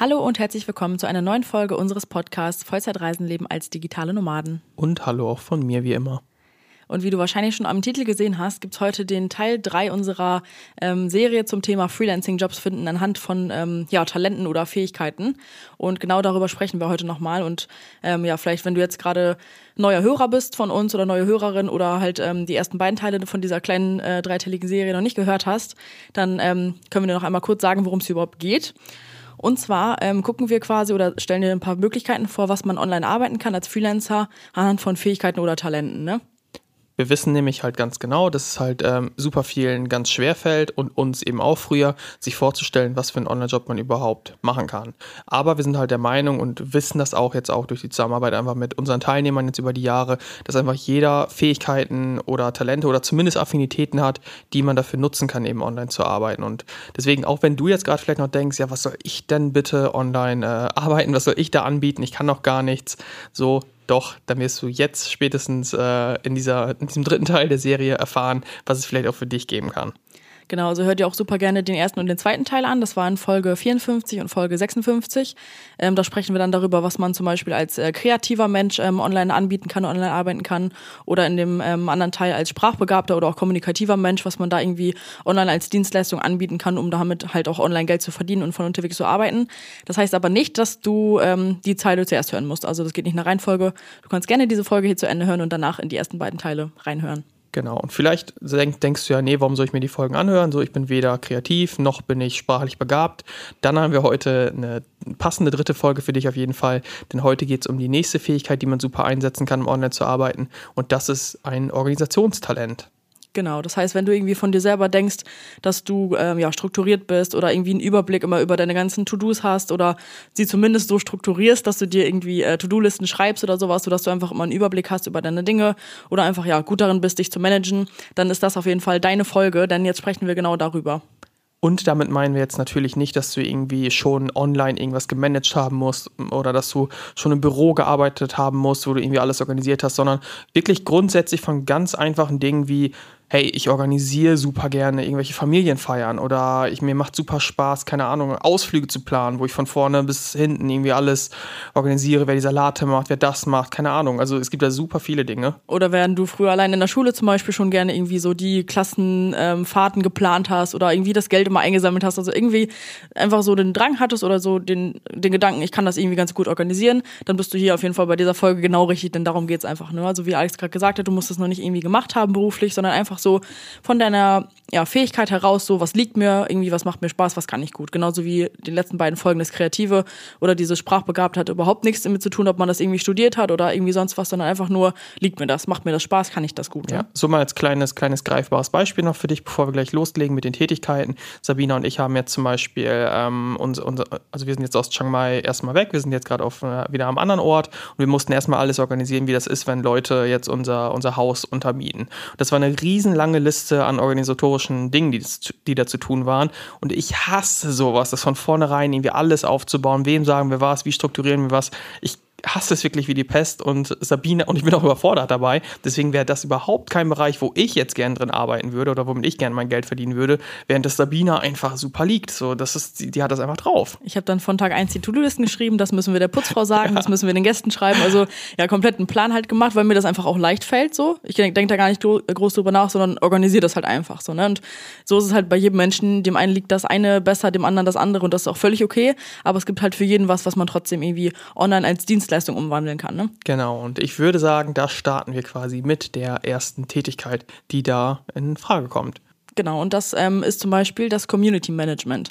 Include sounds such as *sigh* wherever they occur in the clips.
Hallo und herzlich willkommen zu einer neuen Folge unseres Podcasts Vollzeitreisenleben als digitale Nomaden. Und hallo auch von mir wie immer. Und wie du wahrscheinlich schon am Titel gesehen hast, gibt es heute den Teil 3 unserer ähm, Serie zum Thema Freelancing-Jobs finden anhand von ähm, ja, Talenten oder Fähigkeiten. Und genau darüber sprechen wir heute nochmal. Und ähm, ja, vielleicht, wenn du jetzt gerade neuer Hörer bist von uns oder neue Hörerin oder halt ähm, die ersten beiden Teile von dieser kleinen äh, dreiteiligen Serie noch nicht gehört hast, dann ähm, können wir dir noch einmal kurz sagen, worum es überhaupt geht. Und zwar ähm, gucken wir quasi oder stellen dir ein paar Möglichkeiten vor, was man online arbeiten kann als Freelancer anhand von Fähigkeiten oder Talenten. Ne? Wir wissen nämlich halt ganz genau, dass es halt ähm, super vielen ganz schwer fällt und uns eben auch früher, sich vorzustellen, was für einen Online-Job man überhaupt machen kann. Aber wir sind halt der Meinung und wissen das auch jetzt auch durch die Zusammenarbeit einfach mit unseren Teilnehmern jetzt über die Jahre, dass einfach jeder Fähigkeiten oder Talente oder zumindest Affinitäten hat, die man dafür nutzen kann, eben online zu arbeiten. Und deswegen, auch wenn du jetzt gerade vielleicht noch denkst, ja, was soll ich denn bitte online äh, *laughs* arbeiten, was soll ich da anbieten, ich kann noch gar nichts, so doch, dann wirst du jetzt spätestens äh, in, dieser, in diesem dritten Teil der Serie erfahren, was es vielleicht auch für dich geben kann. Genau, also hört ihr auch super gerne den ersten und den zweiten Teil an. Das waren Folge 54 und Folge 56. Ähm, da sprechen wir dann darüber, was man zum Beispiel als äh, kreativer Mensch ähm, online anbieten kann, online arbeiten kann. Oder in dem ähm, anderen Teil als sprachbegabter oder auch kommunikativer Mensch, was man da irgendwie online als Dienstleistung anbieten kann, um damit halt auch online Geld zu verdienen und von unterwegs zu arbeiten. Das heißt aber nicht, dass du ähm, die Zeile zuerst hören musst. Also das geht nicht nach Reihenfolge. Du kannst gerne diese Folge hier zu Ende hören und danach in die ersten beiden Teile reinhören. Genau. Und vielleicht denk, denkst du ja, nee, warum soll ich mir die Folgen anhören? So, ich bin weder kreativ noch bin ich sprachlich begabt. Dann haben wir heute eine passende dritte Folge für dich auf jeden Fall. Denn heute geht es um die nächste Fähigkeit, die man super einsetzen kann, um online zu arbeiten. Und das ist ein Organisationstalent. Genau, das heißt, wenn du irgendwie von dir selber denkst, dass du ähm, ja strukturiert bist oder irgendwie einen Überblick immer über deine ganzen To-Dos hast oder sie zumindest so strukturierst, dass du dir irgendwie äh, To-Do-Listen schreibst oder sowas, sodass du einfach immer einen Überblick hast über deine Dinge oder einfach ja gut darin bist, dich zu managen, dann ist das auf jeden Fall deine Folge, denn jetzt sprechen wir genau darüber. Und damit meinen wir jetzt natürlich nicht, dass du irgendwie schon online irgendwas gemanagt haben musst oder dass du schon im Büro gearbeitet haben musst, wo du irgendwie alles organisiert hast, sondern wirklich grundsätzlich von ganz einfachen Dingen wie hey, ich organisiere super gerne irgendwelche Familienfeiern oder ich, mir macht super Spaß, keine Ahnung, Ausflüge zu planen, wo ich von vorne bis hinten irgendwie alles organisiere, wer die Salate macht, wer das macht, keine Ahnung. Also es gibt da super viele Dinge. Oder während du früher allein in der Schule zum Beispiel schon gerne irgendwie so die Klassenfahrten ähm, geplant hast oder irgendwie das Geld immer eingesammelt hast, also irgendwie einfach so den Drang hattest oder so den, den Gedanken, ich kann das irgendwie ganz gut organisieren, dann bist du hier auf jeden Fall bei dieser Folge genau richtig, denn darum geht es einfach. Ne? Also wie Alex gerade gesagt hat, du musst es noch nicht irgendwie gemacht haben beruflich, sondern einfach so von deiner ja, Fähigkeit heraus, so was liegt mir, irgendwie was macht mir Spaß, was kann ich gut. Genauso wie die letzten beiden Folgen das Kreative oder diese Sprachbegabt hat überhaupt nichts damit zu tun, ob man das irgendwie studiert hat oder irgendwie sonst was, sondern einfach nur, liegt mir das, macht mir das Spaß, kann ich das gut. Ja, so mal als kleines, kleines greifbares Beispiel noch für dich, bevor wir gleich loslegen mit den Tätigkeiten. Sabina und ich haben jetzt zum Beispiel ähm, unser, unser, also wir sind jetzt aus Chiang Mai erstmal weg, wir sind jetzt gerade auf äh, wieder am anderen Ort und wir mussten erstmal alles organisieren, wie das ist, wenn Leute jetzt unser, unser Haus untermieten. Das war eine riesenlange Liste an organisatorischen Dingen, die, die da zu tun waren. Und ich hasse sowas, das von vornherein irgendwie alles aufzubauen. Wem sagen wir was? Wie strukturieren wir was? Ich hasse es wirklich wie die Pest und Sabine, und ich bin auch überfordert dabei. Deswegen wäre das überhaupt kein Bereich, wo ich jetzt gern drin arbeiten würde oder womit ich gern mein Geld verdienen würde, während das Sabine einfach super liegt. So, das ist, die, die hat das einfach drauf. Ich habe dann von Tag 1 die To-Do-Listen geschrieben, das müssen wir der Putzfrau sagen, ja. das müssen wir den Gästen schreiben. Also ja, komplett einen Plan halt gemacht, weil mir das einfach auch leicht fällt. So. Ich denke denk da gar nicht groß drüber nach, sondern organisiere das halt einfach so. Ne? Und so ist es halt bei jedem Menschen. Dem einen liegt das eine besser, dem anderen das andere und das ist auch völlig okay. Aber es gibt halt für jeden was, was man trotzdem irgendwie online als Dienstleistung umwandeln kann. Ne? Genau, und ich würde sagen, da starten wir quasi mit der ersten Tätigkeit, die da in Frage kommt. Genau, und das ähm, ist zum Beispiel das Community Management.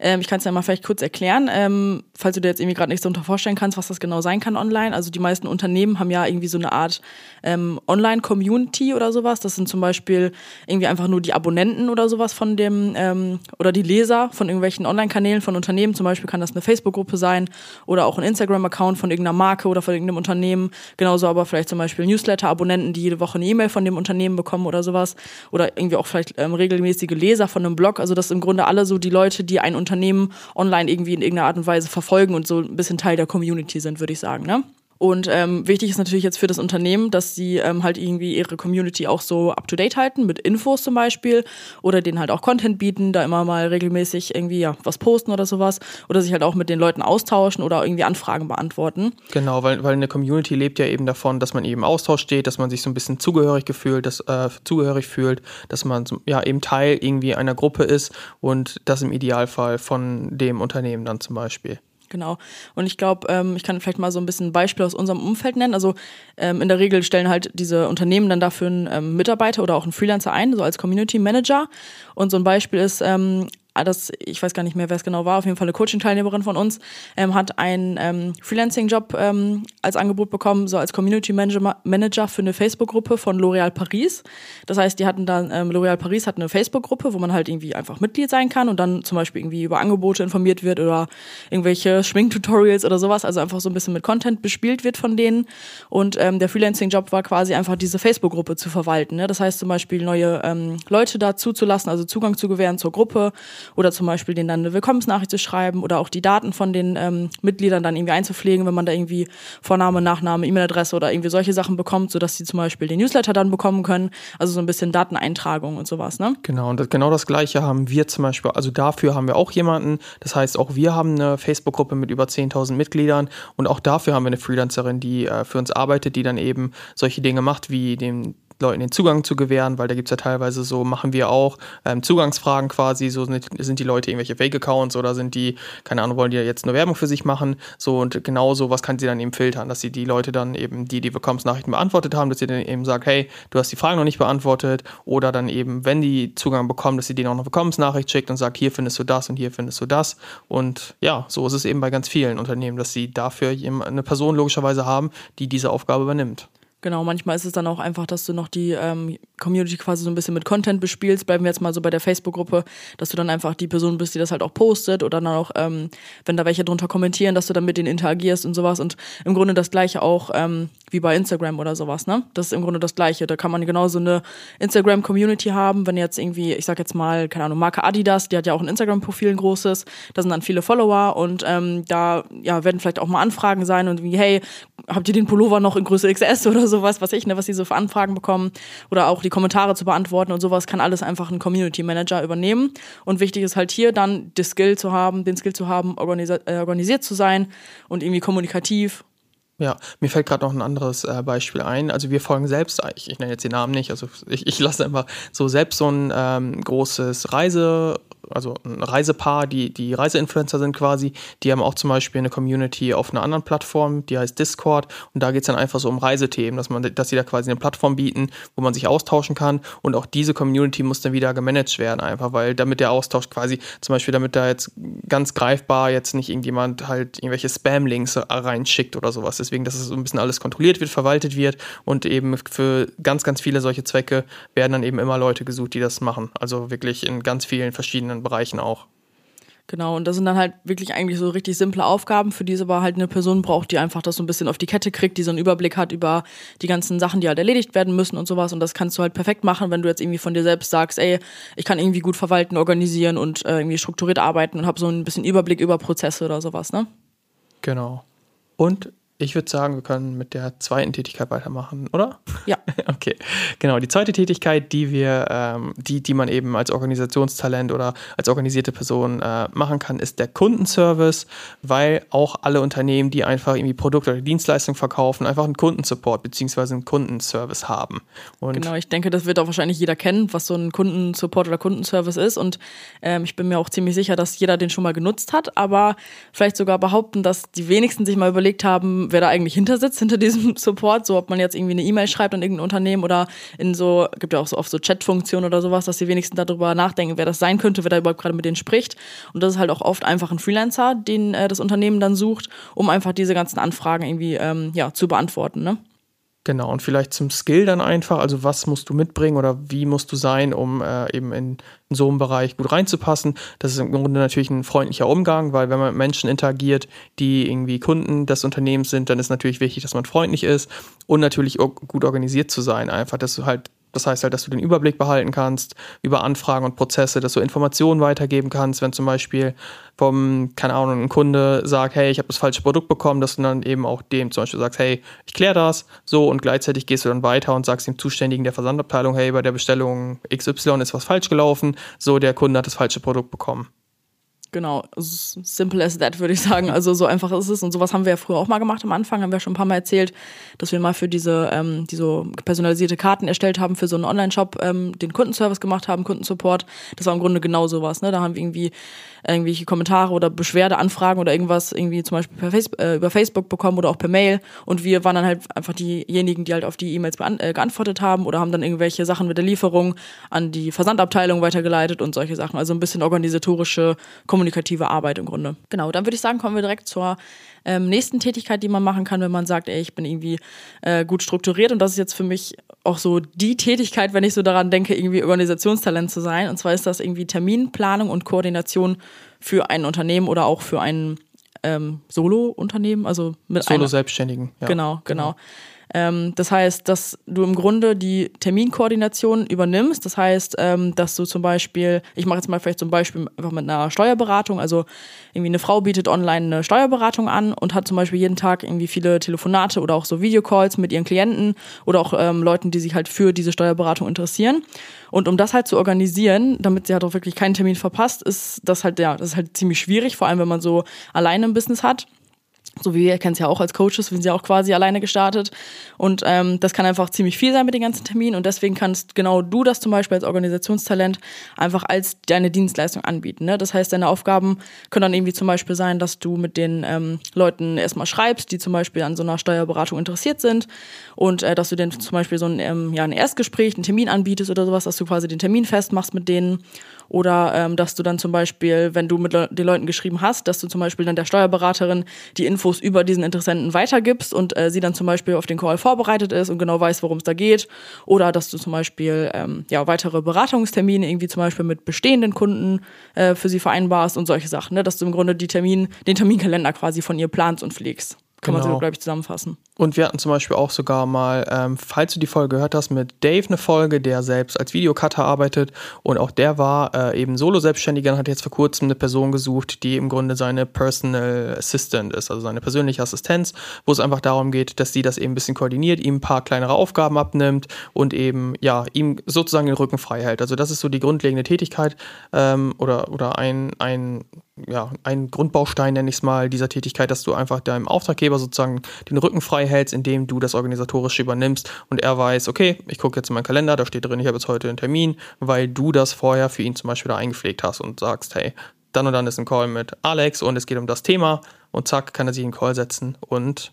Ähm, ich kann es ja mal vielleicht kurz erklären, ähm, falls du dir jetzt irgendwie gerade nicht so unter vorstellen kannst, was das genau sein kann online. Also die meisten Unternehmen haben ja irgendwie so eine Art ähm, Online-Community oder sowas. Das sind zum Beispiel irgendwie einfach nur die Abonnenten oder sowas von dem ähm, oder die Leser von irgendwelchen Online-Kanälen von Unternehmen. Zum Beispiel kann das eine Facebook-Gruppe sein oder auch ein Instagram-Account von irgendeiner Marke oder von irgendeinem Unternehmen. Genauso aber vielleicht zum Beispiel Newsletter-Abonnenten, die jede Woche eine E-Mail von dem Unternehmen bekommen oder sowas. Oder irgendwie auch vielleicht ähm, regelmäßige Leser von einem Blog. Also das sind im Grunde alle so die Leute, die ein Unternehmen online irgendwie in irgendeiner Art und Weise verfolgen und so ein bisschen Teil der Community sind, würde ich sagen. Ne? Und ähm, wichtig ist natürlich jetzt für das Unternehmen, dass sie ähm, halt irgendwie ihre Community auch so up-to-date halten, mit Infos zum Beispiel, oder denen halt auch Content bieten, da immer mal regelmäßig irgendwie ja was posten oder sowas, oder sich halt auch mit den Leuten austauschen oder irgendwie Anfragen beantworten. Genau, weil, weil eine Community lebt ja eben davon, dass man eben Austausch steht, dass man sich so ein bisschen zugehörig gefühlt, dass, äh, zugehörig fühlt, dass man ja eben Teil irgendwie einer Gruppe ist und das im Idealfall von dem Unternehmen dann zum Beispiel. Genau. Und ich glaube, ähm, ich kann vielleicht mal so ein bisschen ein Beispiel aus unserem Umfeld nennen. Also ähm, in der Regel stellen halt diese Unternehmen dann dafür einen ähm, Mitarbeiter oder auch einen Freelancer ein, so als Community Manager. Und so ein Beispiel ist, ähm, das, ich weiß gar nicht mehr, wer es genau war, auf jeden Fall eine Coaching-Teilnehmerin von uns, ähm, hat einen ähm, Freelancing-Job ähm, als Angebot bekommen, so als Community Manager, für eine Facebook-Gruppe von L'Oréal Paris. Das heißt, die hatten dann, ähm, L'Oréal Paris hat eine Facebook-Gruppe, wo man halt irgendwie einfach Mitglied sein kann und dann zum Beispiel irgendwie über Angebote informiert wird oder irgendwelche Schminktutorials oder sowas, also einfach so ein bisschen mit Content bespielt wird von denen. Und ähm, der Freelancing-Job war quasi einfach diese Facebook-Gruppe zu verwalten. Ne? Das heißt zum Beispiel neue ähm, Leute dazu zu lassen, also Zugang zu gewähren zur Gruppe oder zum Beispiel denen dann eine Willkommensnachricht zu schreiben oder auch die Daten von den ähm, Mitgliedern dann irgendwie einzupflegen, wenn man da irgendwie Vorname, Nachname, E-Mail-Adresse oder irgendwie solche Sachen bekommt, sodass sie zum Beispiel den Newsletter dann bekommen können. Also so ein bisschen Dateneintragung und sowas, ne? Genau, und das, genau das Gleiche haben wir zum Beispiel, also dafür haben wir auch jemanden. Das heißt, auch wir haben eine Facebook-Gruppe mit über 10.000 Mitgliedern und auch dafür haben wir eine Freelancerin, die äh, für uns arbeitet, die dann eben solche Dinge macht, wie den Leuten den Zugang zu gewähren, weil da gibt es ja teilweise so, machen wir auch ähm, Zugangsfragen quasi, so sind, sind die Leute irgendwelche Fake-Accounts oder sind die, keine Ahnung, wollen die jetzt nur Werbung für sich machen, so und genau so was kann sie dann eben filtern, dass sie die Leute dann eben, die die Willkommensnachrichten beantwortet haben, dass sie dann eben sagt, hey, du hast die Fragen noch nicht beantwortet. Oder dann eben, wenn die Zugang bekommen, dass sie denen auch eine Willkommensnachricht schickt und sagt, hier findest du das und hier findest du das. Und ja, so ist es eben bei ganz vielen Unternehmen, dass sie dafür eine Person logischerweise haben, die diese Aufgabe übernimmt. Genau, manchmal ist es dann auch einfach, dass du noch die ähm, Community quasi so ein bisschen mit Content bespielst. Bleiben wir jetzt mal so bei der Facebook-Gruppe, dass du dann einfach die Person bist, die das halt auch postet oder dann auch, ähm, wenn da welche drunter kommentieren, dass du dann mit denen interagierst und sowas. Und im Grunde das gleiche auch ähm, wie bei Instagram oder sowas, ne? Das ist im Grunde das gleiche. Da kann man genauso eine Instagram-Community haben, wenn jetzt irgendwie, ich sag jetzt mal, keine Ahnung, Marke Adidas, die hat ja auch ein Instagram-Profil, ein großes, da sind dann viele Follower und ähm, da ja, werden vielleicht auch mal Anfragen sein und wie, hey, habt ihr den Pullover noch in Größe XS oder sowas, was ich, ne, was sie so für Anfragen bekommen oder auch die Kommentare zu beantworten und sowas kann alles einfach ein Community Manager übernehmen. Und wichtig ist halt hier dann die Skill zu haben, den Skill zu haben, organisi äh, organisiert zu sein und irgendwie kommunikativ ja, mir fällt gerade noch ein anderes äh, Beispiel ein. Also wir folgen selbst, ich, ich nenne jetzt den Namen nicht, also ich, ich lasse einfach so selbst so ein ähm, großes Reise, also ein Reisepaar, die, die Reiseinfluencer sind quasi, die haben auch zum Beispiel eine Community auf einer anderen Plattform, die heißt Discord und da geht es dann einfach so um Reisethemen, dass man, dass sie da quasi eine Plattform bieten, wo man sich austauschen kann und auch diese Community muss dann wieder gemanagt werden, einfach, weil damit der Austausch quasi, zum Beispiel damit da jetzt ganz greifbar jetzt nicht irgendjemand halt irgendwelche Spam-Links reinschickt oder sowas. Deswegen, dass es so ein bisschen alles kontrolliert wird, verwaltet wird und eben für ganz, ganz viele solche Zwecke werden dann eben immer Leute gesucht, die das machen. Also wirklich in ganz vielen verschiedenen Bereichen auch. Genau, und das sind dann halt wirklich eigentlich so richtig simple Aufgaben, für die es aber halt eine Person braucht, die einfach das so ein bisschen auf die Kette kriegt, die so einen Überblick hat über die ganzen Sachen, die halt erledigt werden müssen und sowas. Und das kannst du halt perfekt machen, wenn du jetzt irgendwie von dir selbst sagst, ey, ich kann irgendwie gut verwalten, organisieren und äh, irgendwie strukturiert arbeiten und habe so ein bisschen Überblick über Prozesse oder sowas, ne? Genau. Und ich würde sagen, wir können mit der zweiten Tätigkeit weitermachen, oder? Ja. *laughs* Okay. Genau. Die zweite Tätigkeit, die wir, ähm, die, die man eben als Organisationstalent oder als organisierte Person äh, machen kann, ist der Kundenservice, weil auch alle Unternehmen, die einfach irgendwie Produkte oder Dienstleistungen verkaufen, einfach einen Kundensupport bzw. einen Kundenservice haben. Und genau, ich denke, das wird auch wahrscheinlich jeder kennen, was so ein Kundensupport oder Kundenservice ist. Und ähm, ich bin mir auch ziemlich sicher, dass jeder den schon mal genutzt hat, aber vielleicht sogar behaupten, dass die wenigsten sich mal überlegt haben, wer da eigentlich hinter sitzt, hinter diesem *laughs* Support, so ob man jetzt irgendwie eine E-Mail schreibt an irgendein Unternehmen oder in so, gibt ja auch so oft so Chat-Funktionen oder sowas, dass sie wenigstens darüber nachdenken, wer das sein könnte, wer da überhaupt gerade mit denen spricht. Und das ist halt auch oft einfach ein Freelancer, den äh, das Unternehmen dann sucht, um einfach diese ganzen Anfragen irgendwie ähm, ja, zu beantworten. Ne? Genau, und vielleicht zum Skill dann einfach, also was musst du mitbringen oder wie musst du sein, um äh, eben in, in, so einem Bereich gut reinzupassen. Das ist im Grunde natürlich ein freundlicher Umgang, weil wenn man mit Menschen interagiert, die irgendwie Kunden des Unternehmens sind, dann ist natürlich wichtig, dass man freundlich ist und natürlich gut organisiert zu sein. Einfach, dass du halt das heißt halt, dass du den Überblick behalten kannst über Anfragen und Prozesse, dass du Informationen weitergeben kannst, wenn zum Beispiel vom, keine Ahnung, ein Kunde sagt, hey, ich habe das falsche Produkt bekommen, dass du dann eben auch dem zum Beispiel sagst, hey, ich kläre das, so und gleichzeitig gehst du dann weiter und sagst dem Zuständigen der Versandabteilung, hey, bei der Bestellung XY ist was falsch gelaufen, so der Kunde hat das falsche Produkt bekommen. Genau, simple as that, würde ich sagen. Also so einfach ist es. Und sowas haben wir ja früher auch mal gemacht am Anfang, haben wir schon ein paar Mal erzählt, dass wir mal für diese, ähm, die so personalisierte Karten erstellt haben, für so einen Online-Shop ähm, den Kundenservice gemacht haben, Kundensupport. Das war im Grunde genau sowas. Ne? Da haben wir irgendwie irgendwelche Kommentare oder Beschwerdeanfragen oder irgendwas irgendwie zum Beispiel per Face äh, über Facebook bekommen oder auch per Mail. Und wir waren dann halt einfach diejenigen, die halt auf die E-Mails äh, geantwortet haben oder haben dann irgendwelche Sachen mit der Lieferung an die Versandabteilung weitergeleitet und solche Sachen. Also ein bisschen organisatorische, kommunikative Arbeit im Grunde. Genau, dann würde ich sagen, kommen wir direkt zur ähm, nächsten Tätigkeit, die man machen kann, wenn man sagt, ey, ich bin irgendwie äh, gut strukturiert. Und das ist jetzt für mich auch so die Tätigkeit, wenn ich so daran denke, irgendwie Organisationstalent zu sein. Und zwar ist das irgendwie Terminplanung und Koordination für ein Unternehmen oder auch für ein ähm, Solo-Unternehmen, also mit Solo-Selbstständigen. Ja. Genau, genau. genau. Ähm, das heißt, dass du im Grunde die Terminkoordination übernimmst. Das heißt, ähm, dass du zum Beispiel, ich mache jetzt mal vielleicht zum Beispiel einfach mit einer Steuerberatung, also irgendwie eine Frau bietet online eine Steuerberatung an und hat zum Beispiel jeden Tag irgendwie viele Telefonate oder auch so Videocalls mit ihren Klienten oder auch ähm, Leuten, die sich halt für diese Steuerberatung interessieren. Und um das halt zu organisieren, damit sie halt auch wirklich keinen Termin verpasst, ist das halt, ja, das ist halt ziemlich schwierig, vor allem wenn man so alleine ein Business hat so wie ihr kennt es ja auch als Coaches, wir sind ja auch quasi alleine gestartet. Und ähm, das kann einfach ziemlich viel sein mit den ganzen Terminen. Und deswegen kannst genau du das zum Beispiel als Organisationstalent einfach als deine Dienstleistung anbieten. Ne? Das heißt, deine Aufgaben können dann irgendwie zum Beispiel sein, dass du mit den ähm, Leuten erstmal schreibst, die zum Beispiel an so einer Steuerberatung interessiert sind. Und äh, dass du denen zum Beispiel so ein, ähm, ja, ein Erstgespräch, einen Termin anbietest oder sowas, dass du quasi den Termin festmachst mit denen. Oder ähm, dass du dann zum Beispiel, wenn du mit Le den Leuten geschrieben hast, dass du zum Beispiel dann der Steuerberaterin die Infos über diesen Interessenten weitergibst und äh, sie dann zum Beispiel auf den Call vorbereitet ist und genau weiß, worum es da geht. Oder dass du zum Beispiel ähm, ja, weitere Beratungstermine irgendwie zum Beispiel mit bestehenden Kunden äh, für sie vereinbarst und solche Sachen. Ne? Dass du im Grunde die Termin, den Terminkalender quasi von ihr planst und pflegst. Kann genau. man so, glaube ich, zusammenfassen. Und wir hatten zum Beispiel auch sogar mal, ähm, falls du die Folge gehört hast, mit Dave eine Folge, der selbst als Videocutter arbeitet. Und auch der war äh, eben Solo-Selbstständiger und hat jetzt vor kurzem eine Person gesucht, die im Grunde seine Personal Assistant ist, also seine persönliche Assistenz, wo es einfach darum geht, dass sie das eben ein bisschen koordiniert, ihm ein paar kleinere Aufgaben abnimmt und eben, ja, ihm sozusagen den Rücken frei hält. Also das ist so die grundlegende Tätigkeit ähm, oder, oder ein, ein ja, ein Grundbaustein, nenne ich es mal, dieser Tätigkeit, dass du einfach deinem Auftraggeber sozusagen den Rücken frei hältst, indem du das Organisatorische übernimmst und er weiß, okay, ich gucke jetzt in meinen Kalender, da steht drin, ich habe jetzt heute einen Termin, weil du das vorher für ihn zum Beispiel da eingepflegt hast und sagst, hey, dann und dann ist ein Call mit Alex und es geht um das Thema und zack, kann er sich in den Call setzen und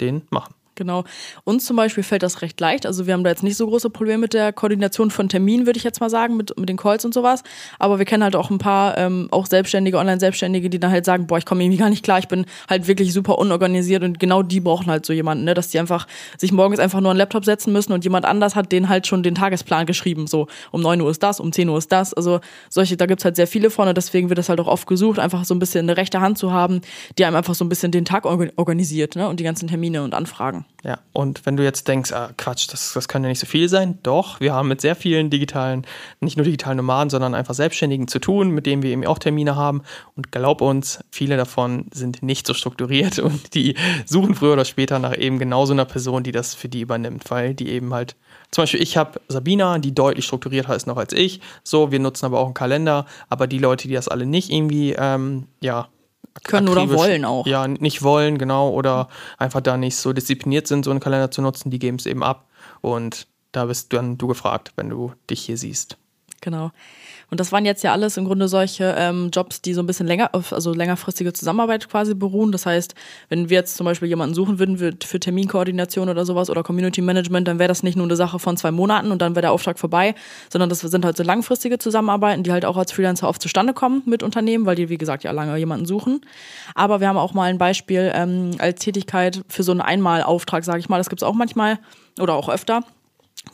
den machen. Genau. Uns zum Beispiel fällt das recht leicht. Also wir haben da jetzt nicht so große Probleme mit der Koordination von Terminen, würde ich jetzt mal sagen, mit, mit den Calls und sowas. Aber wir kennen halt auch ein paar, ähm, auch Selbstständige, Online-Selbstständige, die dann halt sagen, boah, ich komme irgendwie gar nicht klar, ich bin halt wirklich super unorganisiert und genau die brauchen halt so jemanden, ne? dass die einfach sich morgens einfach nur einen Laptop setzen müssen und jemand anders hat den halt schon den Tagesplan geschrieben. So, um 9 Uhr ist das, um 10 Uhr ist das. Also solche, da gibt's halt sehr viele von und deswegen wird das halt auch oft gesucht, einfach so ein bisschen eine rechte Hand zu haben, die einem einfach so ein bisschen den Tag organisiert ne? und die ganzen Termine und Anfragen. Ja, und wenn du jetzt denkst, ah, Quatsch, das, das kann ja nicht so viel sein, doch, wir haben mit sehr vielen digitalen, nicht nur digitalen Nomaden, sondern einfach Selbstständigen zu tun, mit denen wir eben auch Termine haben. Und glaub uns, viele davon sind nicht so strukturiert *laughs* und die suchen früher oder später nach eben genau so einer Person, die das für die übernimmt, weil die eben halt, zum Beispiel ich habe Sabina, die deutlich strukturierter ist noch als ich. So, wir nutzen aber auch einen Kalender, aber die Leute, die das alle nicht irgendwie, ähm, ja, können oder wollen auch. Ja, nicht wollen, genau, oder einfach da nicht so diszipliniert sind, so einen Kalender zu nutzen, die geben es eben ab. Und da bist dann du gefragt, wenn du dich hier siehst. Genau. Und das waren jetzt ja alles im Grunde solche ähm, Jobs, die so ein bisschen länger, also längerfristige Zusammenarbeit quasi beruhen. Das heißt, wenn wir jetzt zum Beispiel jemanden suchen würden für Terminkoordination oder sowas oder Community Management, dann wäre das nicht nur eine Sache von zwei Monaten und dann wäre der Auftrag vorbei, sondern das sind halt so langfristige Zusammenarbeiten, die halt auch als Freelancer oft zustande kommen mit Unternehmen, weil die, wie gesagt, ja lange jemanden suchen. Aber wir haben auch mal ein Beispiel ähm, als Tätigkeit für so einen Einmalauftrag, sage ich mal. Das gibt es auch manchmal oder auch öfter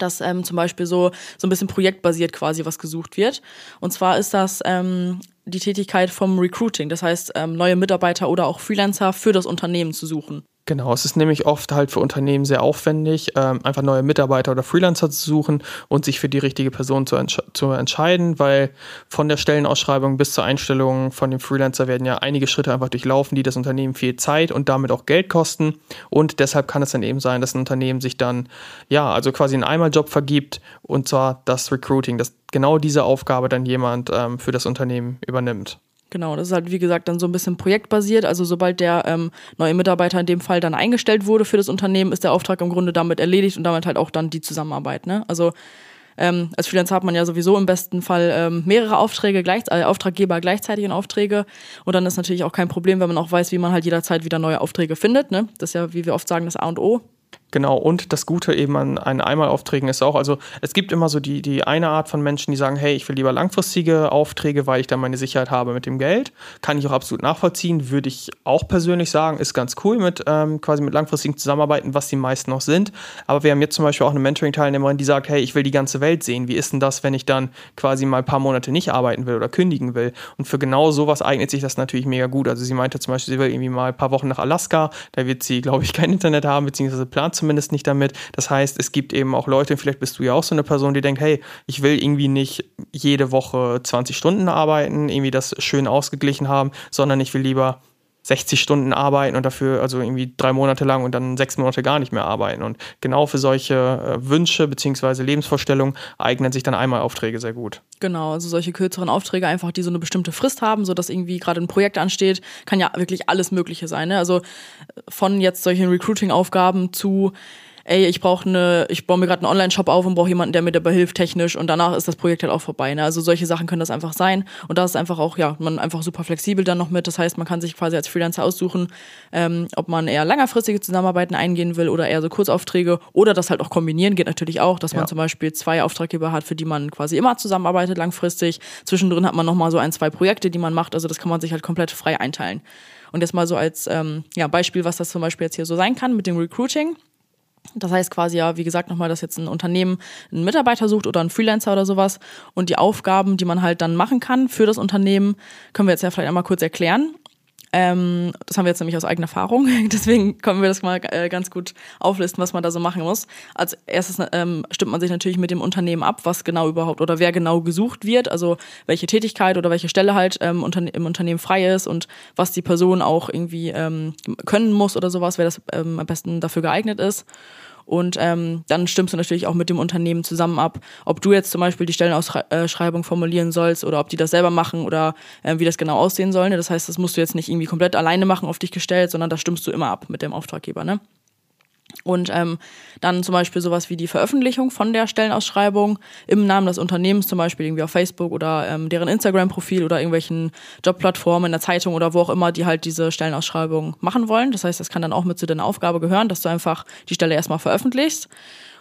dass ähm, zum Beispiel so, so ein bisschen projektbasiert quasi was gesucht wird. Und zwar ist das ähm, die Tätigkeit vom Recruiting, das heißt ähm, neue Mitarbeiter oder auch Freelancer für das Unternehmen zu suchen. Genau, es ist nämlich oft halt für Unternehmen sehr aufwendig, ähm, einfach neue Mitarbeiter oder Freelancer zu suchen und sich für die richtige Person zu, entsch zu entscheiden, weil von der Stellenausschreibung bis zur Einstellung von dem Freelancer werden ja einige Schritte einfach durchlaufen, die das Unternehmen viel Zeit und damit auch Geld kosten. Und deshalb kann es dann eben sein, dass ein Unternehmen sich dann, ja, also quasi einen Einmaljob vergibt und zwar das Recruiting, dass genau diese Aufgabe dann jemand ähm, für das Unternehmen übernimmt. Genau, das ist halt wie gesagt dann so ein bisschen projektbasiert. Also sobald der ähm, neue Mitarbeiter in dem Fall dann eingestellt wurde für das Unternehmen, ist der Auftrag im Grunde damit erledigt und damit halt auch dann die Zusammenarbeit. Ne? Also ähm, als Freelancer hat man ja sowieso im besten Fall ähm, mehrere Aufträge, gleich, äh, Auftraggeber gleichzeitig in Aufträge. Und dann ist natürlich auch kein Problem, wenn man auch weiß, wie man halt jederzeit wieder neue Aufträge findet. Ne? Das ist ja, wie wir oft sagen, das A und O Genau, und das Gute eben an einen Einmalaufträgen ist auch, also es gibt immer so die, die eine Art von Menschen, die sagen, hey, ich will lieber langfristige Aufträge, weil ich dann meine Sicherheit habe mit dem Geld. Kann ich auch absolut nachvollziehen, würde ich auch persönlich sagen, ist ganz cool mit ähm, quasi mit langfristigen Zusammenarbeiten, was die meisten noch sind. Aber wir haben jetzt zum Beispiel auch eine Mentoring-Teilnehmerin, die sagt, hey, ich will die ganze Welt sehen. Wie ist denn das, wenn ich dann quasi mal ein paar Monate nicht arbeiten will oder kündigen will? Und für genau sowas eignet sich das natürlich mega gut. Also sie meinte zum Beispiel, sie will irgendwie mal ein paar Wochen nach Alaska, da wird sie, glaube ich, kein Internet haben, beziehungsweise plant zumindest nicht damit. Das heißt, es gibt eben auch Leute, vielleicht bist du ja auch so eine Person, die denkt, hey, ich will irgendwie nicht jede Woche 20 Stunden arbeiten, irgendwie das schön ausgeglichen haben, sondern ich will lieber 60 Stunden arbeiten und dafür also irgendwie drei Monate lang und dann sechs Monate gar nicht mehr arbeiten. Und genau für solche äh, Wünsche bzw. Lebensvorstellungen eignen sich dann einmal Aufträge sehr gut. Genau, also solche kürzeren Aufträge einfach, die so eine bestimmte Frist haben, sodass irgendwie gerade ein Projekt ansteht, kann ja wirklich alles Mögliche sein. Ne? Also von jetzt solchen Recruiting-Aufgaben zu ey, ich brauche eine, ich baue mir gerade einen Online-Shop auf und brauche jemanden, der mir dabei hilft technisch und danach ist das Projekt halt auch vorbei. Ne? Also solche Sachen können das einfach sein und da ist einfach auch, ja, man einfach super flexibel dann noch mit. Das heißt, man kann sich quasi als Freelancer aussuchen, ähm, ob man eher längerfristige Zusammenarbeiten eingehen will oder eher so Kurzaufträge oder das halt auch kombinieren geht natürlich auch, dass ja. man zum Beispiel zwei Auftraggeber hat, für die man quasi immer zusammenarbeitet langfristig. Zwischendrin hat man nochmal so ein, zwei Projekte, die man macht. Also das kann man sich halt komplett frei einteilen. Und jetzt mal so als ähm, ja, Beispiel, was das zum Beispiel jetzt hier so sein kann mit dem Recruiting. Das heißt quasi ja, wie gesagt, nochmal, dass jetzt ein Unternehmen einen Mitarbeiter sucht oder einen Freelancer oder sowas und die Aufgaben, die man halt dann machen kann für das Unternehmen, können wir jetzt ja vielleicht einmal kurz erklären. Ähm, das haben wir jetzt nämlich aus eigener Erfahrung. *laughs* Deswegen können wir das mal äh, ganz gut auflisten, was man da so machen muss. Als erstes ähm, stimmt man sich natürlich mit dem Unternehmen ab, was genau überhaupt oder wer genau gesucht wird, also welche Tätigkeit oder welche Stelle halt ähm, unter, im Unternehmen frei ist und was die Person auch irgendwie ähm, können muss oder sowas, wer das ähm, am besten dafür geeignet ist. Und ähm, dann stimmst du natürlich auch mit dem Unternehmen zusammen ab, ob du jetzt zum Beispiel die Stellenausschreibung formulieren sollst oder ob die das selber machen oder äh, wie das genau aussehen soll. Ne? Das heißt, das musst du jetzt nicht irgendwie komplett alleine machen, auf dich gestellt, sondern da stimmst du immer ab mit dem Auftraggeber. Ne? Und ähm, dann zum Beispiel sowas wie die Veröffentlichung von der Stellenausschreibung im Namen des Unternehmens, zum Beispiel irgendwie auf Facebook oder ähm, deren Instagram-Profil oder irgendwelchen Jobplattformen in der Zeitung oder wo auch immer, die halt diese Stellenausschreibung machen wollen. Das heißt, das kann dann auch mit zu deiner Aufgabe gehören, dass du einfach die Stelle erstmal veröffentlichst.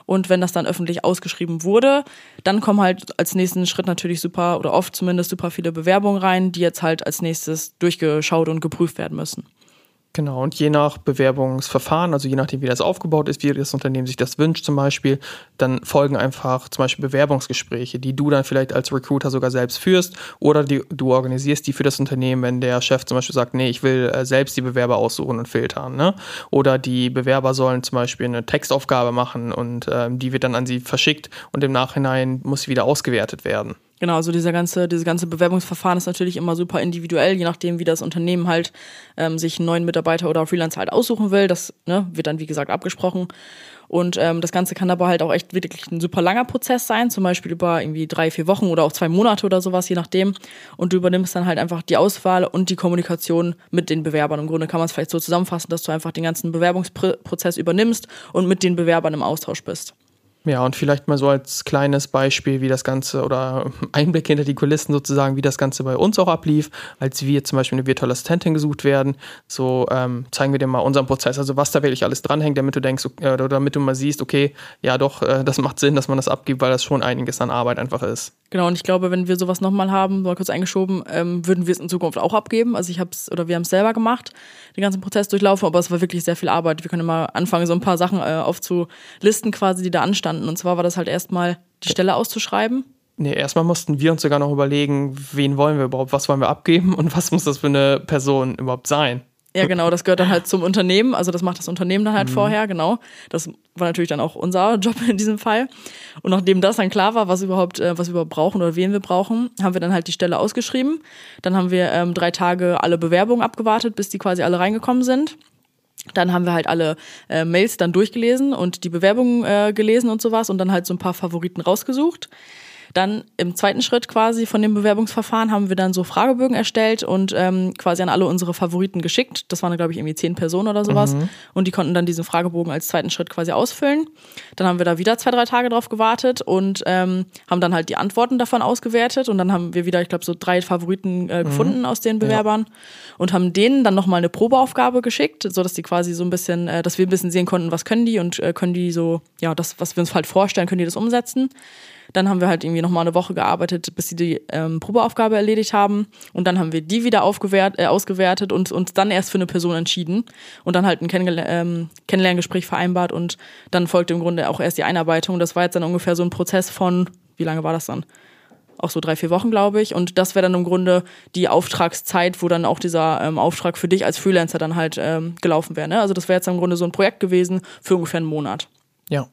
Und wenn das dann öffentlich ausgeschrieben wurde, dann kommen halt als nächsten Schritt natürlich super oder oft zumindest super viele Bewerbungen rein, die jetzt halt als nächstes durchgeschaut und geprüft werden müssen. Genau, und je nach Bewerbungsverfahren, also je nachdem, wie das aufgebaut ist, wie das Unternehmen sich das wünscht zum Beispiel, dann folgen einfach zum Beispiel Bewerbungsgespräche, die du dann vielleicht als Recruiter sogar selbst führst oder die, du organisierst die für das Unternehmen, wenn der Chef zum Beispiel sagt, nee, ich will äh, selbst die Bewerber aussuchen und filtern. Ne? Oder die Bewerber sollen zum Beispiel eine Textaufgabe machen und ähm, die wird dann an sie verschickt und im Nachhinein muss sie wieder ausgewertet werden. Genau, also dieser ganze, diese ganze Bewerbungsverfahren ist natürlich immer super individuell, je nachdem, wie das Unternehmen halt ähm, sich einen neuen Mitarbeiter oder Freelancer halt aussuchen will. Das ne, wird dann, wie gesagt, abgesprochen. Und ähm, das Ganze kann aber halt auch echt wirklich ein super langer Prozess sein, zum Beispiel über irgendwie drei, vier Wochen oder auch zwei Monate oder sowas, je nachdem. Und du übernimmst dann halt einfach die Auswahl und die Kommunikation mit den Bewerbern. Im Grunde kann man es vielleicht so zusammenfassen, dass du einfach den ganzen Bewerbungsprozess übernimmst und mit den Bewerbern im Austausch bist. Ja, und vielleicht mal so als kleines Beispiel, wie das Ganze oder Einblick hinter die Kulissen sozusagen, wie das Ganze bei uns auch ablief, als wir zum Beispiel eine virtuelle Assistentin gesucht werden. So ähm, zeigen wir dir mal unseren Prozess, also was da wirklich alles dranhängt, damit du denkst äh, oder damit du mal siehst, okay, ja doch, äh, das macht Sinn, dass man das abgibt, weil das schon einiges an Arbeit einfach ist. Genau, und ich glaube, wenn wir sowas nochmal haben, mal kurz eingeschoben, ähm, würden wir es in Zukunft auch abgeben. Also ich habe es oder wir haben es selber gemacht, den ganzen Prozess durchlaufen, aber es war wirklich sehr viel Arbeit. Wir können immer anfangen, so ein paar Sachen äh, aufzulisten quasi, die da anstanden. Und zwar war das halt erstmal die Stelle auszuschreiben. Nee, erstmal mussten wir uns sogar noch überlegen, wen wollen wir überhaupt, was wollen wir abgeben und was muss das für eine Person überhaupt sein. Ja, genau, das gehört dann halt zum Unternehmen, also das macht das Unternehmen dann halt mhm. vorher, genau. Das war natürlich dann auch unser *laughs* Job in diesem Fall. Und nachdem das dann klar war, was überhaupt, äh, was wir überhaupt brauchen oder wen wir brauchen, haben wir dann halt die Stelle ausgeschrieben. Dann haben wir ähm, drei Tage alle Bewerbungen abgewartet, bis die quasi alle reingekommen sind. Dann haben wir halt alle äh, Mails dann durchgelesen und die Bewerbungen äh, gelesen und sowas und dann halt so ein paar Favoriten rausgesucht. Dann im zweiten Schritt quasi von dem Bewerbungsverfahren haben wir dann so Fragebögen erstellt und ähm, quasi an alle unsere Favoriten geschickt. Das waren, glaube ich, irgendwie zehn Personen oder sowas. Mhm. Und die konnten dann diesen Fragebogen als zweiten Schritt quasi ausfüllen. Dann haben wir da wieder zwei, drei Tage drauf gewartet und ähm, haben dann halt die Antworten davon ausgewertet. Und dann haben wir wieder, ich glaube, so drei Favoriten äh, mhm. gefunden mhm. aus den Bewerbern ja. und haben denen dann nochmal eine Probeaufgabe geschickt, sodass die quasi so ein bisschen, äh, dass wir ein bisschen sehen konnten, was können die und äh, können die so, ja, das, was wir uns halt vorstellen, können die das umsetzen. Dann haben wir halt irgendwie nochmal eine Woche gearbeitet, bis sie die ähm, Probeaufgabe erledigt haben. Und dann haben wir die wieder aufgewert, äh, ausgewertet und uns dann erst für eine Person entschieden. Und dann halt ein Kennengeler ähm, Kennenlerngespräch vereinbart. Und dann folgte im Grunde auch erst die Einarbeitung. Das war jetzt dann ungefähr so ein Prozess von, wie lange war das dann? auch so drei, vier Wochen, glaube ich. Und das wäre dann im Grunde die Auftragszeit, wo dann auch dieser ähm, Auftrag für dich als Freelancer dann halt ähm, gelaufen wäre. Ne? Also das wäre jetzt im Grunde so ein Projekt gewesen für ungefähr einen Monat. Ja.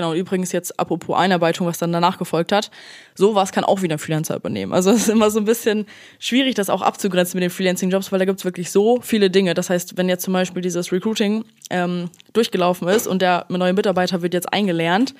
Genau, übrigens jetzt apropos Einarbeitung, was dann danach gefolgt hat, sowas kann auch wieder ein Freelancer übernehmen. Also *laughs* es ist immer so ein bisschen schwierig, das auch abzugrenzen mit den Freelancing-Jobs, weil da gibt's wirklich so viele Dinge. Das heißt, wenn jetzt zum Beispiel dieses Recruiting ähm, durchgelaufen ist und der neue Mitarbeiter wird jetzt eingelernt,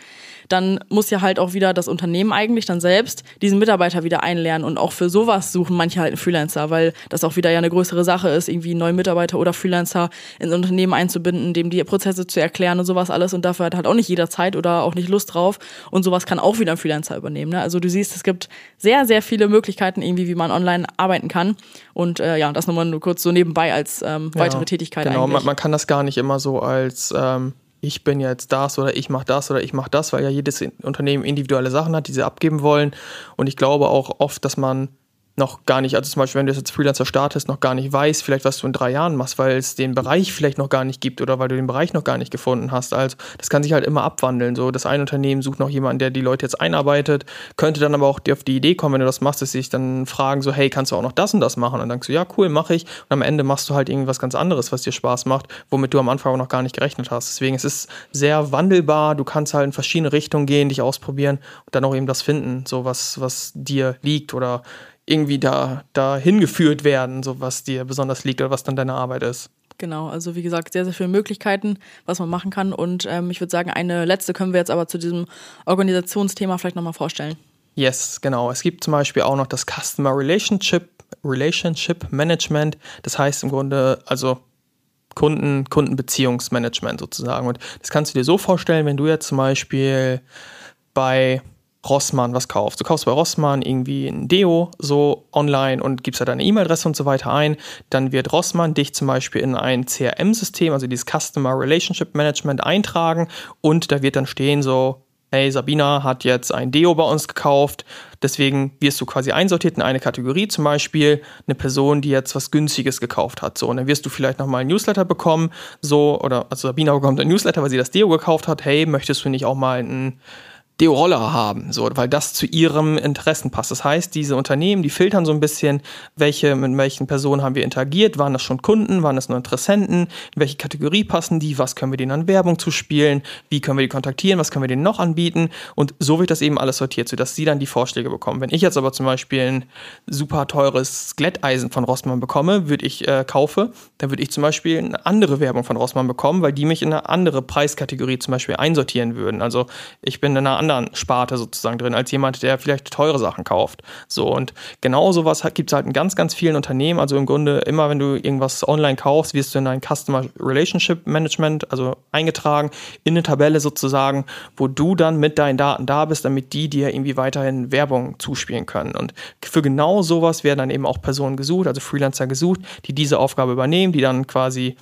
dann muss ja halt auch wieder das Unternehmen eigentlich dann selbst diesen Mitarbeiter wieder einlernen und auch für sowas suchen manche halt einen Freelancer, weil das auch wieder ja eine größere Sache ist, irgendwie neuen Mitarbeiter oder Freelancer ins Unternehmen einzubinden, dem die Prozesse zu erklären und sowas alles und dafür hat halt auch nicht jeder Zeit oder auch nicht Lust drauf und sowas kann auch wieder ein Freelancer übernehmen. Ne? Also du siehst, es gibt sehr, sehr viele Möglichkeiten irgendwie, wie man online arbeiten kann und äh, ja, das nochmal nur kurz so nebenbei als ähm, weitere ja, Tätigkeit genau, eigentlich. Man, man kann das gar nicht immer so als ähm ich bin jetzt das oder ich mache das oder ich mache das, weil ja jedes Unternehmen individuelle Sachen hat, die sie abgeben wollen. Und ich glaube auch oft, dass man noch gar nicht, also zum Beispiel, wenn du jetzt als Freelancer startest, noch gar nicht weißt, vielleicht was du in drei Jahren machst, weil es den Bereich vielleicht noch gar nicht gibt oder weil du den Bereich noch gar nicht gefunden hast. Also das kann sich halt immer abwandeln. So, das eine Unternehmen sucht noch jemanden, der die Leute jetzt einarbeitet, könnte dann aber auch auf die Idee kommen, wenn du das machst, dass sie sich dann fragen, so, hey, kannst du auch noch das und das machen? Und dann denkst du, ja, cool, mache ich. Und am Ende machst du halt irgendwas ganz anderes, was dir Spaß macht, womit du am Anfang auch noch gar nicht gerechnet hast. Deswegen es ist es sehr wandelbar, du kannst halt in verschiedene Richtungen gehen, dich ausprobieren und dann auch eben das finden, so was, was dir liegt oder irgendwie da, da hingeführt werden, so was dir besonders liegt oder was dann deine Arbeit ist. Genau, also wie gesagt, sehr, sehr viele Möglichkeiten, was man machen kann. Und ähm, ich würde sagen, eine letzte können wir jetzt aber zu diesem Organisationsthema vielleicht nochmal vorstellen. Yes, genau. Es gibt zum Beispiel auch noch das Customer Relationship, Relationship Management. Das heißt im Grunde, also Kunden, Kundenbeziehungsmanagement sozusagen. Und das kannst du dir so vorstellen, wenn du jetzt zum Beispiel bei Rossmann was kaufst. Du kaufst bei Rossmann irgendwie ein Deo so online und gibst da deine E-Mail-Adresse und so weiter ein, dann wird Rossmann dich zum Beispiel in ein CRM-System, also dieses Customer Relationship Management eintragen und da wird dann stehen so, hey, Sabina hat jetzt ein Deo bei uns gekauft, deswegen wirst du quasi einsortiert in eine Kategorie, zum Beispiel eine Person, die jetzt was Günstiges gekauft hat. So, und dann wirst du vielleicht nochmal ein Newsletter bekommen, so, oder also Sabina bekommt ein Newsletter, weil sie das Deo gekauft hat, hey, möchtest du nicht auch mal ein Deo-Roller haben, so, weil das zu ihrem Interessen passt. Das heißt, diese Unternehmen, die filtern so ein bisschen, welche, mit welchen Personen haben wir interagiert, waren das schon Kunden, waren das nur Interessenten, in welche Kategorie passen die, was können wir denen an Werbung zuspielen, wie können wir die kontaktieren, was können wir denen noch anbieten? Und so wird das eben alles sortiert, sodass sie dann die Vorschläge bekommen. Wenn ich jetzt aber zum Beispiel ein super teures Glätteisen von Rossmann bekomme, würde ich äh, kaufe, dann würde ich zum Beispiel eine andere Werbung von Rossmann bekommen, weil die mich in eine andere Preiskategorie zum Beispiel einsortieren würden. Also ich bin in einer anderen anderen Sparte sozusagen drin, als jemand, der vielleicht teure Sachen kauft. So, und genau sowas gibt es halt in ganz, ganz vielen Unternehmen. Also im Grunde, immer wenn du irgendwas online kaufst, wirst du in dein Customer Relationship Management, also eingetragen, in eine Tabelle sozusagen, wo du dann mit deinen Daten da bist, damit die dir irgendwie weiterhin Werbung zuspielen können. Und für genau sowas werden dann eben auch Personen gesucht, also Freelancer gesucht, die diese Aufgabe übernehmen, die dann quasi,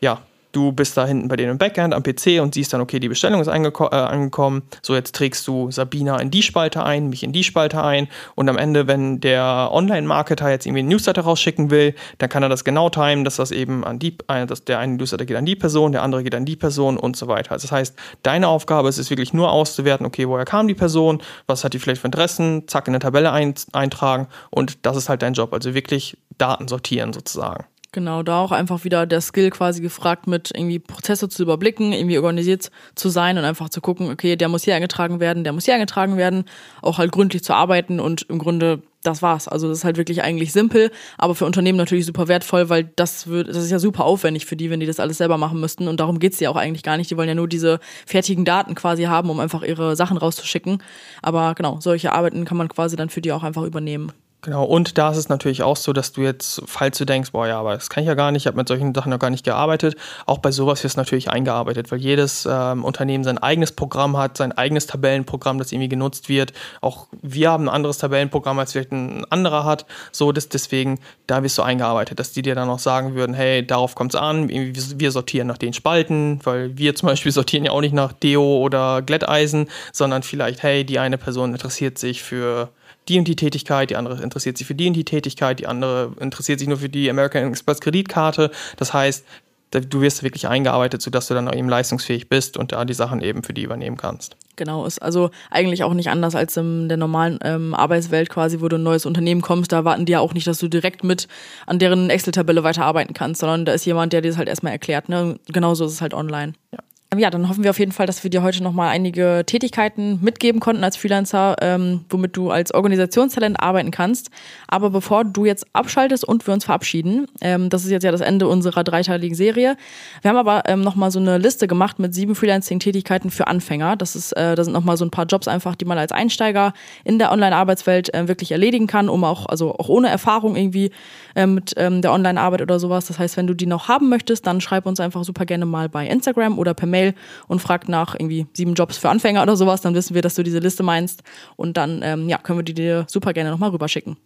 ja, du bist da hinten bei denen im Backend am PC und siehst dann, okay, die Bestellung ist äh, angekommen. So, jetzt trägst du Sabina in die Spalte ein, mich in die Spalte ein. Und am Ende, wenn der Online-Marketer jetzt irgendwie einen Newsletter rausschicken will, dann kann er das genau timen, dass das eben an die, äh, dass der eine Newsletter geht an die Person, der andere geht an die Person und so weiter. Also das heißt, deine Aufgabe ist es wirklich nur auszuwerten, okay, woher kam die Person, was hat die vielleicht für Interessen, zack, in eine Tabelle ein, eintragen und das ist halt dein Job. Also wirklich Daten sortieren sozusagen. Genau, da auch einfach wieder der Skill quasi gefragt, mit irgendwie Prozesse zu überblicken, irgendwie organisiert zu sein und einfach zu gucken, okay, der muss hier eingetragen werden, der muss hier eingetragen werden, auch halt gründlich zu arbeiten und im Grunde das war's. Also das ist halt wirklich eigentlich simpel, aber für Unternehmen natürlich super wertvoll, weil das wird, das ist ja super aufwendig für die, wenn die das alles selber machen müssten. Und darum geht's ja auch eigentlich gar nicht. Die wollen ja nur diese fertigen Daten quasi haben, um einfach ihre Sachen rauszuschicken. Aber genau, solche Arbeiten kann man quasi dann für die auch einfach übernehmen. Genau, und da ist es natürlich auch so, dass du jetzt, falls du denkst, boah ja, aber das kann ich ja gar nicht, ich habe mit solchen Sachen noch gar nicht gearbeitet, auch bei sowas wird es natürlich eingearbeitet, weil jedes ähm, Unternehmen sein eigenes Programm hat, sein eigenes Tabellenprogramm, das irgendwie genutzt wird. Auch wir haben ein anderes Tabellenprogramm, als vielleicht ein anderer hat. So, das, deswegen, da wirst du eingearbeitet, dass die dir dann auch sagen würden, hey, darauf kommt es an, wir sortieren nach den Spalten, weil wir zum Beispiel *laughs* sortieren ja auch nicht nach Deo oder Glätteisen, sondern vielleicht, hey, die eine Person interessiert sich für die und die Tätigkeit, die andere interessiert sich für die und die Tätigkeit, die andere interessiert sich nur für die American Express Kreditkarte. Das heißt, du wirst wirklich eingearbeitet, sodass du dann eben leistungsfähig bist und da die Sachen eben für die übernehmen kannst. Genau, ist also eigentlich auch nicht anders als in der normalen ähm, Arbeitswelt quasi, wo du ein neues Unternehmen kommst. Da warten die ja auch nicht, dass du direkt mit an deren Excel-Tabelle weiterarbeiten kannst, sondern da ist jemand, der dir das halt erstmal erklärt. Ne? Genauso ist es halt online. Ja. Ja, dann hoffen wir auf jeden Fall, dass wir dir heute nochmal einige Tätigkeiten mitgeben konnten als Freelancer, ähm, womit du als Organisationstalent arbeiten kannst. Aber bevor du jetzt abschaltest und wir uns verabschieden, ähm, das ist jetzt ja das Ende unserer dreiteiligen Serie. Wir haben aber ähm, nochmal so eine Liste gemacht mit sieben Freelancing-Tätigkeiten für Anfänger. Das ist, äh, da sind nochmal so ein paar Jobs einfach, die man als Einsteiger in der Online-Arbeitswelt äh, wirklich erledigen kann, um auch, also auch ohne Erfahrung irgendwie äh, mit ähm, der Online-Arbeit oder sowas. Das heißt, wenn du die noch haben möchtest, dann schreib uns einfach super gerne mal bei Instagram oder per Mail Mail und fragt nach irgendwie sieben Jobs für Anfänger oder sowas, dann wissen wir, dass du diese Liste meinst und dann ähm, ja, können wir die dir super gerne nochmal rüberschicken.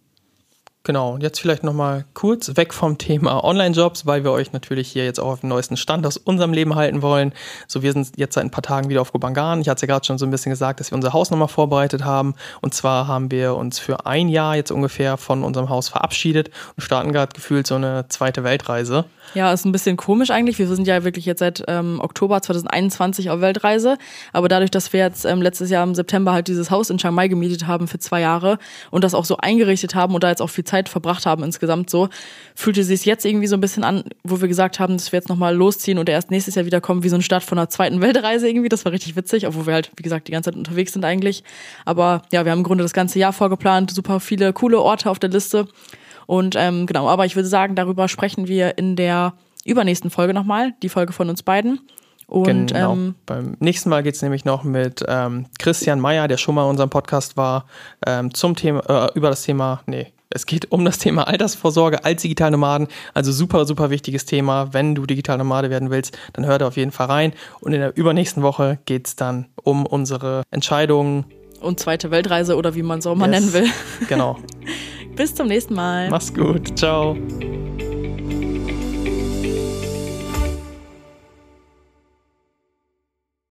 Genau, und jetzt vielleicht nochmal kurz weg vom Thema Online-Jobs, weil wir euch natürlich hier jetzt auch auf dem neuesten Stand aus unserem Leben halten wollen. So, wir sind jetzt seit ein paar Tagen wieder auf Gobangan. Ich hatte es ja gerade schon so ein bisschen gesagt, dass wir unser Haus nochmal vorbereitet haben. Und zwar haben wir uns für ein Jahr jetzt ungefähr von unserem Haus verabschiedet und starten gerade gefühlt so eine zweite Weltreise. Ja, ist ein bisschen komisch eigentlich. Wir sind ja wirklich jetzt seit ähm, Oktober 2021 auf Weltreise. Aber dadurch, dass wir jetzt ähm, letztes Jahr im September halt dieses Haus in Chiang Mai gemietet haben für zwei Jahre und das auch so eingerichtet haben und da jetzt auch viel Zeit verbracht haben insgesamt so, fühlte sich jetzt irgendwie so ein bisschen an, wo wir gesagt haben, dass wir jetzt nochmal losziehen und erst nächstes Jahr wiederkommen, wie so ein Start von einer zweiten Weltreise irgendwie. Das war richtig witzig, obwohl wir halt, wie gesagt, die ganze Zeit unterwegs sind eigentlich. Aber ja, wir haben im Grunde das ganze Jahr vorgeplant, super viele coole Orte auf der Liste. Und ähm, genau, aber ich würde sagen, darüber sprechen wir in der übernächsten Folge nochmal, die Folge von uns beiden. Und genau. ähm, beim nächsten Mal geht es nämlich noch mit ähm, Christian Meyer, der schon mal in unserem Podcast war, ähm, zum Thema, äh, über das Thema, nee, es geht um das Thema Altersvorsorge als Digitalnomaden. Also super, super wichtiges Thema. Wenn du Digitalnomade werden willst, dann hör da auf jeden Fall rein. Und in der übernächsten Woche geht es dann um unsere Entscheidungen. Und zweite Weltreise oder wie man es auch mal yes. nennen will. Genau. *laughs* Bis zum nächsten Mal. Mach's gut. Ciao.